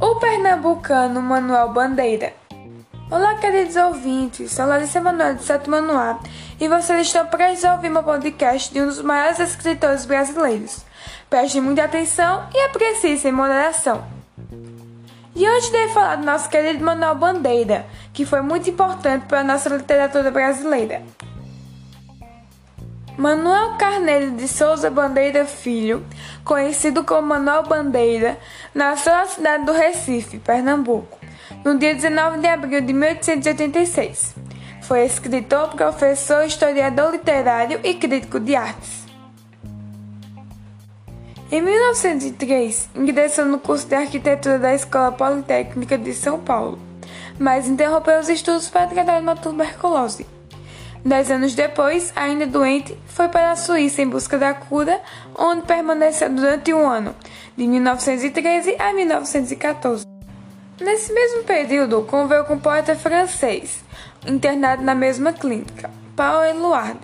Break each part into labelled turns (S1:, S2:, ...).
S1: O pernambucano Manuel Bandeira. Olá, queridos ouvintes, sou Larissa Manuel de Sétimo Ano e vocês estão prestes a ouvir meu podcast de um dos maiores escritores brasileiros. Prestem muita atenção e apreciem sem moderação. E hoje devo falar do nosso querido Manuel Bandeira, que foi muito importante para a nossa literatura brasileira. Manuel Carneiro de Souza Bandeira Filho, conhecido como Manuel Bandeira, nasceu na cidade do Recife, Pernambuco, no dia 19 de abril de 1886. Foi escritor, professor, historiador literário e crítico de artes. Em 1903, ingressou no curso de arquitetura da Escola Politécnica de São Paulo, mas interrompeu os estudos para tratar uma tuberculose. Dez anos depois, ainda doente, foi para a Suíça em busca da cura, onde permaneceu durante um ano, de 1913 a 1914. Nesse mesmo período, conviveu com o poeta francês, internado na mesma clínica, Paul Eluard.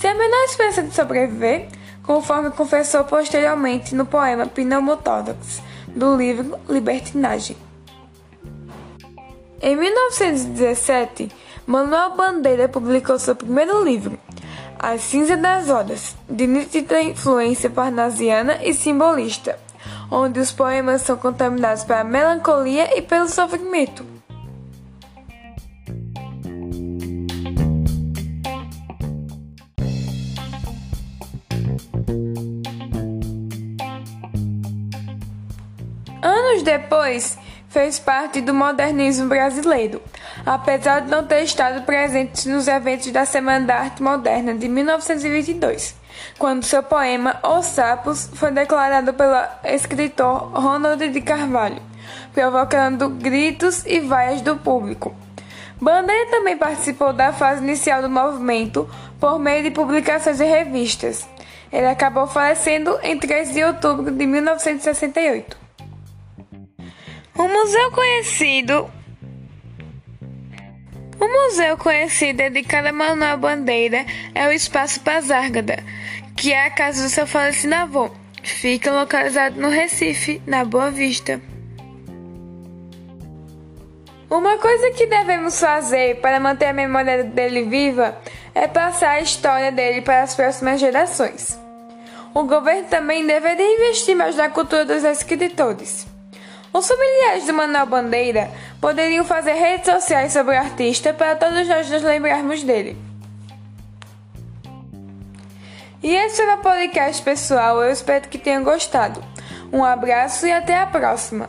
S1: Sem a menor esperança de sobreviver, conforme confessou posteriormente no poema Pneumotórax, do livro Libertinagem. Em 1917, Manuel Bandeira publicou seu primeiro livro, As Cinzas das Horas, de nítida influência parnasiana e simbolista, onde os poemas são contaminados pela melancolia e pelo sofrimento. Anos depois, fez parte do modernismo brasileiro, apesar de não ter estado presente nos eventos da Semana da Arte Moderna de 1922, quando seu poema Os Sapos foi declarado pelo escritor Ronald de Carvalho, provocando gritos e vaias do público. Bandeira também participou da fase inicial do movimento por meio de publicações em revistas. Ele acabou falecendo em 3 de outubro de 1968. Um museu conhecido. Um museu conhecido dedicado a Manuel Bandeira é o Espaço Pazárgada, que é a casa do seu falecido avô. Fica localizado no Recife, na Boa Vista. Uma coisa que devemos fazer para manter a memória dele viva é passar a história dele para as próximas gerações. O governo também deveria investir mais na cultura dos escritores. Os familiares de Manuel Bandeira poderiam fazer redes sociais sobre o artista para todos nós nos lembrarmos dele. E esse foi o podcast, pessoal. Eu espero que tenham gostado. Um abraço e até a próxima!